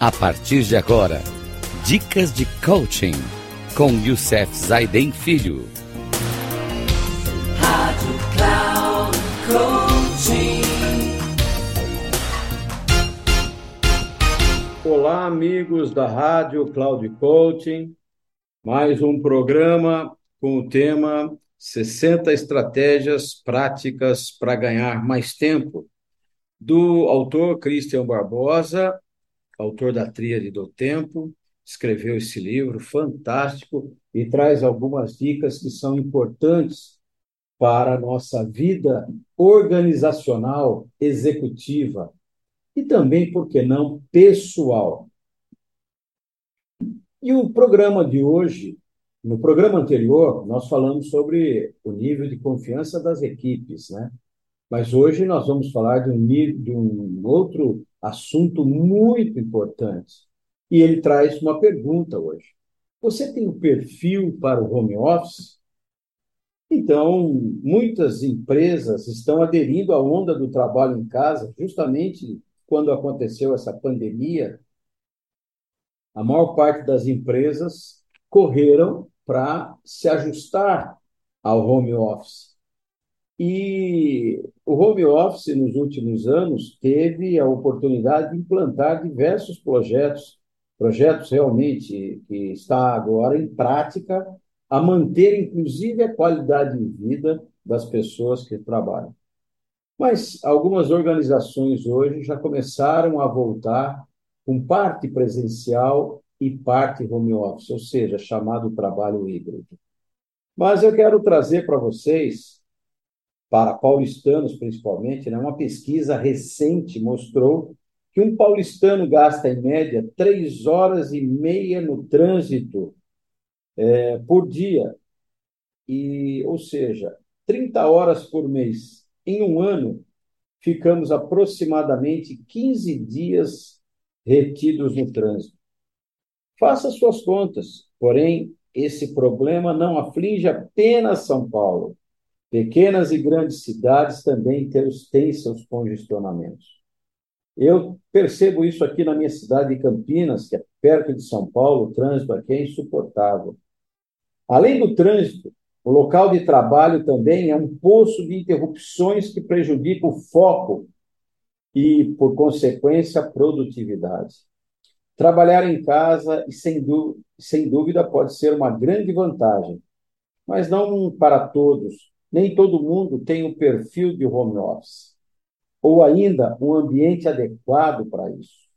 A partir de agora, dicas de coaching com Youssef Zaiden Filho. Rádio Cloud Coaching. Olá, amigos da Rádio Cloud Coaching. Mais um programa com o tema 60 estratégias práticas para ganhar mais tempo, do autor Christian Barbosa autor da Tríade do Tempo, escreveu esse livro fantástico e traz algumas dicas que são importantes para a nossa vida organizacional, executiva e também, por que não, pessoal. E o programa de hoje, no programa anterior, nós falamos sobre o nível de confiança das equipes, né? Mas hoje nós vamos falar de um, de um outro assunto muito importante. E ele traz uma pergunta hoje. Você tem o um perfil para o home office? Então, muitas empresas estão aderindo à onda do trabalho em casa, justamente quando aconteceu essa pandemia. A maior parte das empresas correram para se ajustar ao home office. E o home office, nos últimos anos, teve a oportunidade de implantar diversos projetos, projetos realmente que está agora em prática a manter, inclusive, a qualidade de vida das pessoas que trabalham. Mas algumas organizações hoje já começaram a voltar com parte presencial e parte home office, ou seja, chamado trabalho híbrido. Mas eu quero trazer para vocês para paulistanos principalmente, né, uma pesquisa recente mostrou que um paulistano gasta, em média, três horas e meia no trânsito é, por dia. E, ou seja, 30 horas por mês. Em um ano, ficamos aproximadamente 15 dias retidos no trânsito. Faça suas contas, porém, esse problema não aflige apenas São Paulo. Pequenas e grandes cidades também têm seus congestionamentos. Eu percebo isso aqui na minha cidade de Campinas, que é perto de São Paulo, o trânsito aqui é insuportável. Além do trânsito, o local de trabalho também é um poço de interrupções que prejudica o foco e, por consequência, a produtividade. Trabalhar em casa, sem, sem dúvida, pode ser uma grande vantagem, mas não para todos, nem todo mundo tem o perfil de home office, ou ainda um ambiente adequado para isso.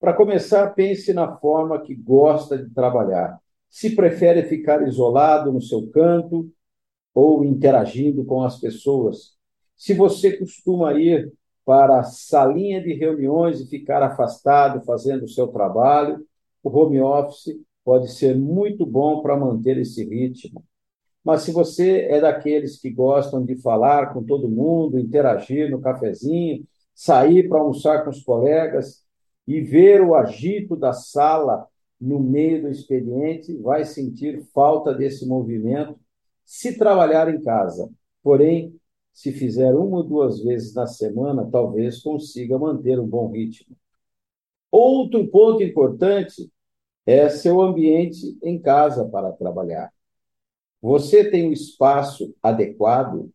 Para começar, pense na forma que gosta de trabalhar. Se prefere ficar isolado no seu canto ou interagindo com as pessoas. Se você costuma ir para a salinha de reuniões e ficar afastado fazendo o seu trabalho, o home office pode ser muito bom para manter esse ritmo. Mas se você é daqueles que gostam de falar com todo mundo, interagir no cafezinho, sair para almoçar com os colegas e ver o agito da sala no meio do expediente, vai sentir falta desse movimento se trabalhar em casa. Porém, se fizer uma ou duas vezes na semana, talvez consiga manter um bom ritmo. Outro ponto importante é seu ambiente em casa para trabalhar. Você tem o espaço adequado,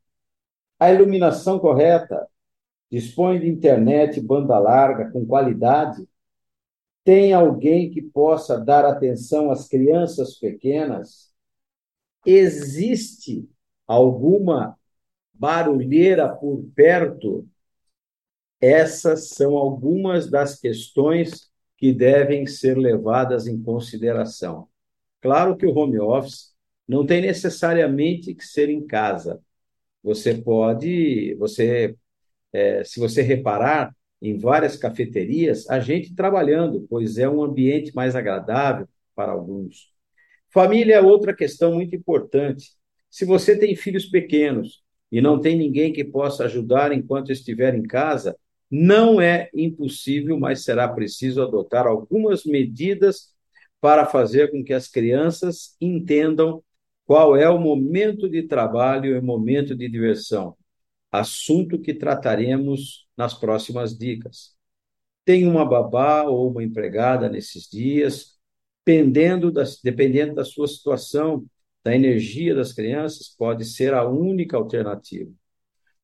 a iluminação correta, dispõe de internet banda larga com qualidade, tem alguém que possa dar atenção às crianças pequenas? Existe alguma barulheira por perto? Essas são algumas das questões que devem ser levadas em consideração. Claro que o home office não tem necessariamente que ser em casa. Você pode, você, é, se você reparar, em várias cafeterias, a gente trabalhando, pois é um ambiente mais agradável para alguns. Família é outra questão muito importante. Se você tem filhos pequenos e não tem ninguém que possa ajudar enquanto estiver em casa, não é impossível, mas será preciso adotar algumas medidas para fazer com que as crianças entendam qual é o momento de trabalho e o momento de diversão? Assunto que trataremos nas próximas dicas. tem uma babá ou uma empregada nesses dias, dependendo da, dependendo da sua situação, da energia das crianças, pode ser a única alternativa.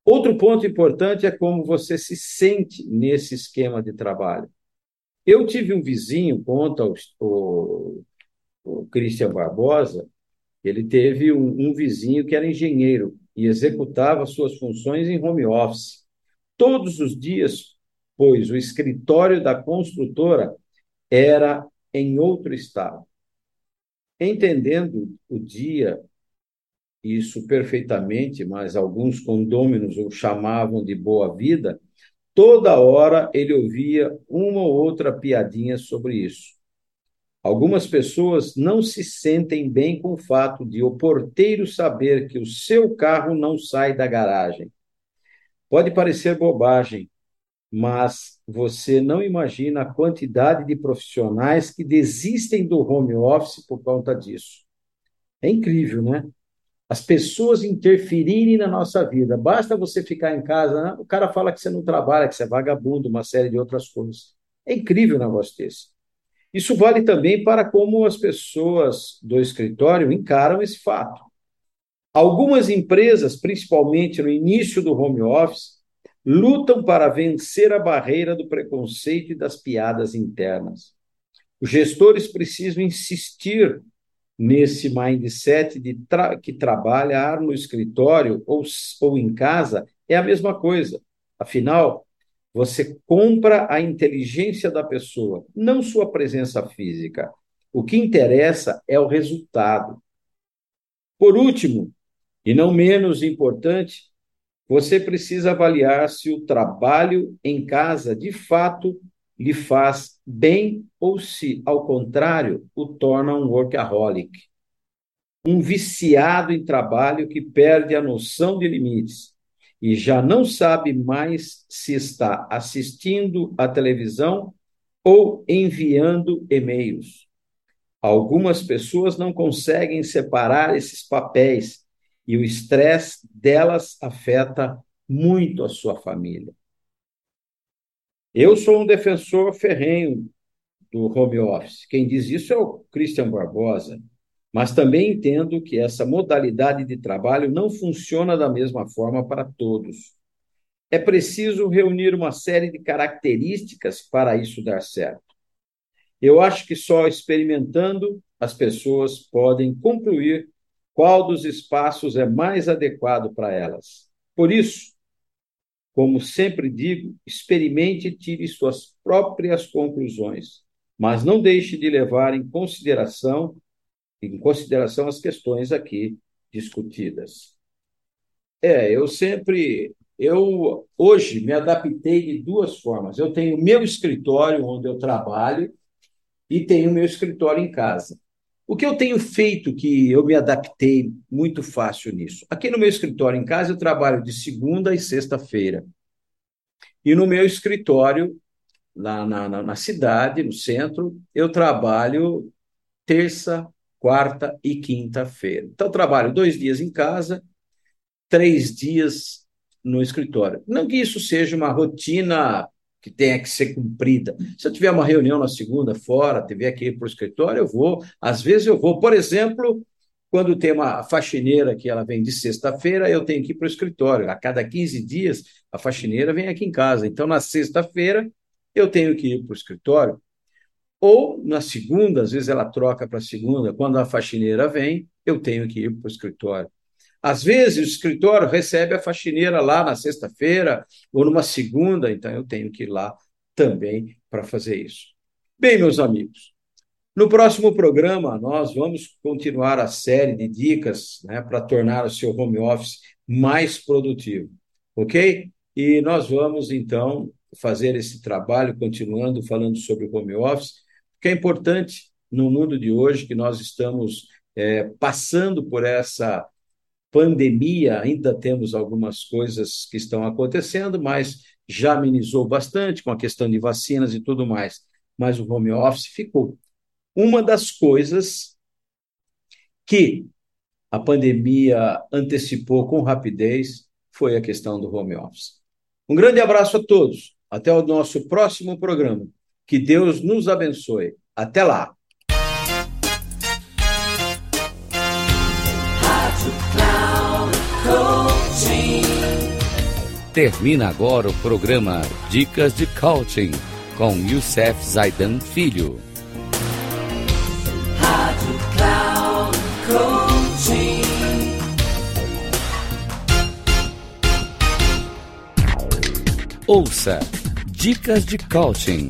Outro ponto importante é como você se sente nesse esquema de trabalho. Eu tive um vizinho, conta o, o, o Christian Barbosa, ele teve um, um vizinho que era engenheiro e executava suas funções em home office. Todos os dias, pois o escritório da construtora era em outro estado. Entendendo o dia, isso perfeitamente, mas alguns condôminos o chamavam de boa vida, toda hora ele ouvia uma ou outra piadinha sobre isso. Algumas pessoas não se sentem bem com o fato de o porteiro saber que o seu carro não sai da garagem. Pode parecer bobagem, mas você não imagina a quantidade de profissionais que desistem do home office por conta disso. É incrível, né? As pessoas interferirem na nossa vida. Basta você ficar em casa, né? o cara fala que você não trabalha, que você é vagabundo, uma série de outras coisas. É incrível um negócio desse. Isso vale também para como as pessoas do escritório encaram esse fato. Algumas empresas, principalmente no início do home office, lutam para vencer a barreira do preconceito e das piadas internas. Os gestores precisam insistir nesse mindset de tra que trabalhar no escritório ou, ou em casa é a mesma coisa. Afinal, você compra a inteligência da pessoa, não sua presença física. O que interessa é o resultado. Por último, e não menos importante, você precisa avaliar se o trabalho em casa de fato lhe faz bem ou se, ao contrário, o torna um workaholic. Um viciado em trabalho que perde a noção de limites e já não sabe mais se está assistindo à televisão ou enviando e-mails. Algumas pessoas não conseguem separar esses papéis e o estresse delas afeta muito a sua família. Eu sou um defensor ferrenho do home office. Quem diz isso é o Christian Barbosa, mas também entendo que essa modalidade de trabalho não funciona da mesma forma para todos. É preciso reunir uma série de características para isso dar certo. Eu acho que só experimentando as pessoas podem concluir qual dos espaços é mais adequado para elas. Por isso, como sempre digo, experimente e tire suas próprias conclusões, mas não deixe de levar em consideração em consideração as questões aqui discutidas. É, eu sempre, eu hoje me adaptei de duas formas. Eu tenho meu escritório onde eu trabalho e tenho meu escritório em casa. O que eu tenho feito que eu me adaptei muito fácil nisso? Aqui no meu escritório em casa eu trabalho de segunda e sexta-feira. E no meu escritório, lá na, na, na cidade, no centro, eu trabalho terça, quarta e quinta-feira. Então, trabalho dois dias em casa, três dias no escritório. Não que isso seja uma rotina que tenha que ser cumprida. Se eu tiver uma reunião na segunda fora, tiver que ir para o escritório, eu vou. Às vezes eu vou. Por exemplo, quando tem uma faxineira que ela vem de sexta-feira, eu tenho que ir para o escritório. A cada 15 dias, a faxineira vem aqui em casa. Então, na sexta-feira, eu tenho que ir para o escritório. Ou na segunda, às vezes ela troca para segunda, quando a faxineira vem, eu tenho que ir para o escritório. Às vezes o escritório recebe a faxineira lá na sexta-feira ou numa segunda, então eu tenho que ir lá também para fazer isso. Bem, meus amigos, no próximo programa nós vamos continuar a série de dicas né, para tornar o seu home office mais produtivo, ok? E nós vamos então fazer esse trabalho, continuando falando sobre home office, que é importante no mundo de hoje, que nós estamos é, passando por essa pandemia, ainda temos algumas coisas que estão acontecendo, mas já amenizou bastante com a questão de vacinas e tudo mais. Mas o home office ficou. Uma das coisas que a pandemia antecipou com rapidez foi a questão do home office. Um grande abraço a todos Até o nosso próximo programa. Que Deus nos abençoe. Até lá. Termina agora o programa Dicas de Coaching com Youssef Zaidan Filho. Rádio Cloud Coaching. Ouça Dicas de Coaching